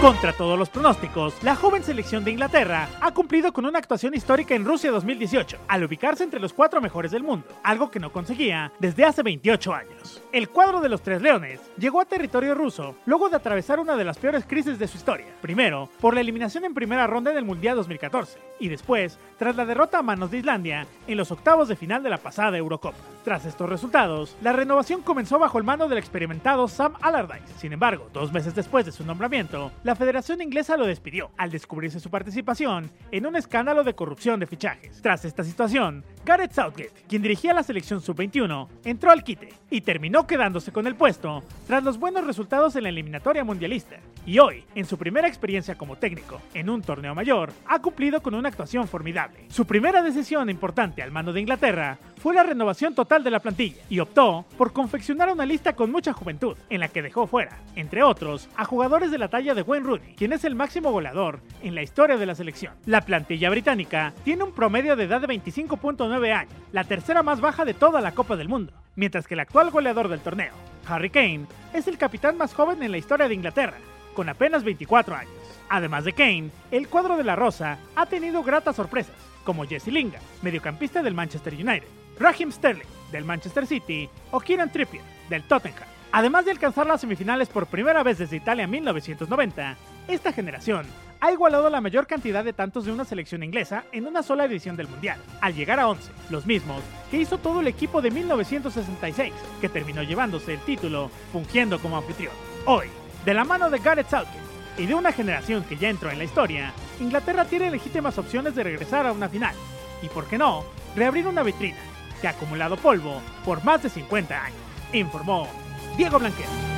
Contra todos los pronósticos, la joven selección de Inglaterra ha cumplido con una actuación histórica en Rusia 2018, al ubicarse entre los cuatro mejores del mundo, algo que no conseguía desde hace 28 años. El cuadro de los Tres Leones llegó a territorio ruso luego de atravesar una de las peores crisis de su historia. Primero, por la eliminación en primera ronda del Mundial 2014, y después, tras la derrota a manos de Islandia en los octavos de final de la pasada Eurocopa. Tras estos resultados, la renovación comenzó bajo el mando del experimentado Sam Allardyce. Sin embargo, dos meses después de su nombramiento, la Federación Inglesa lo despidió al descubrirse su participación en un escándalo de corrupción de fichajes. Tras esta situación, Gareth Southgate, quien dirigía la selección sub-21, entró al quite y terminó quedándose con el puesto tras los buenos resultados en la eliminatoria mundialista. Y hoy, en su primera experiencia como técnico en un torneo mayor, ha cumplido con una actuación formidable. Su primera decisión importante al mando de Inglaterra fue la renovación total de la plantilla y optó por confeccionar una lista con mucha juventud, en la que dejó fuera, entre otros, a jugadores de la talla de Wayne Rooney, quien es el máximo goleador en la historia de la selección. La plantilla británica tiene un promedio de edad de 25.9 años, la tercera más baja de toda la Copa del Mundo, mientras que el actual goleador del torneo, Harry Kane, es el capitán más joven en la historia de Inglaterra, con apenas 24 años. Además de Kane, el cuadro de la Rosa ha tenido gratas sorpresas, como Jesse Lingard, mediocampista del Manchester United, Raheem Sterling, del Manchester City, o Kieran Trippier, del Tottenham. Además de alcanzar las semifinales por primera vez desde Italia en 1990, esta generación ha igualado la mayor cantidad de tantos de una selección inglesa en una sola edición del Mundial, al llegar a 11, los mismos que hizo todo el equipo de 1966, que terminó llevándose el título fungiendo como anfitrión. Hoy, de la mano de Gareth Southgate y de una generación que ya entró en la historia, Inglaterra tiene legítimas opciones de regresar a una final y, por qué no, reabrir una vitrina que ha acumulado polvo por más de 50 años, informó Diego Blanquer.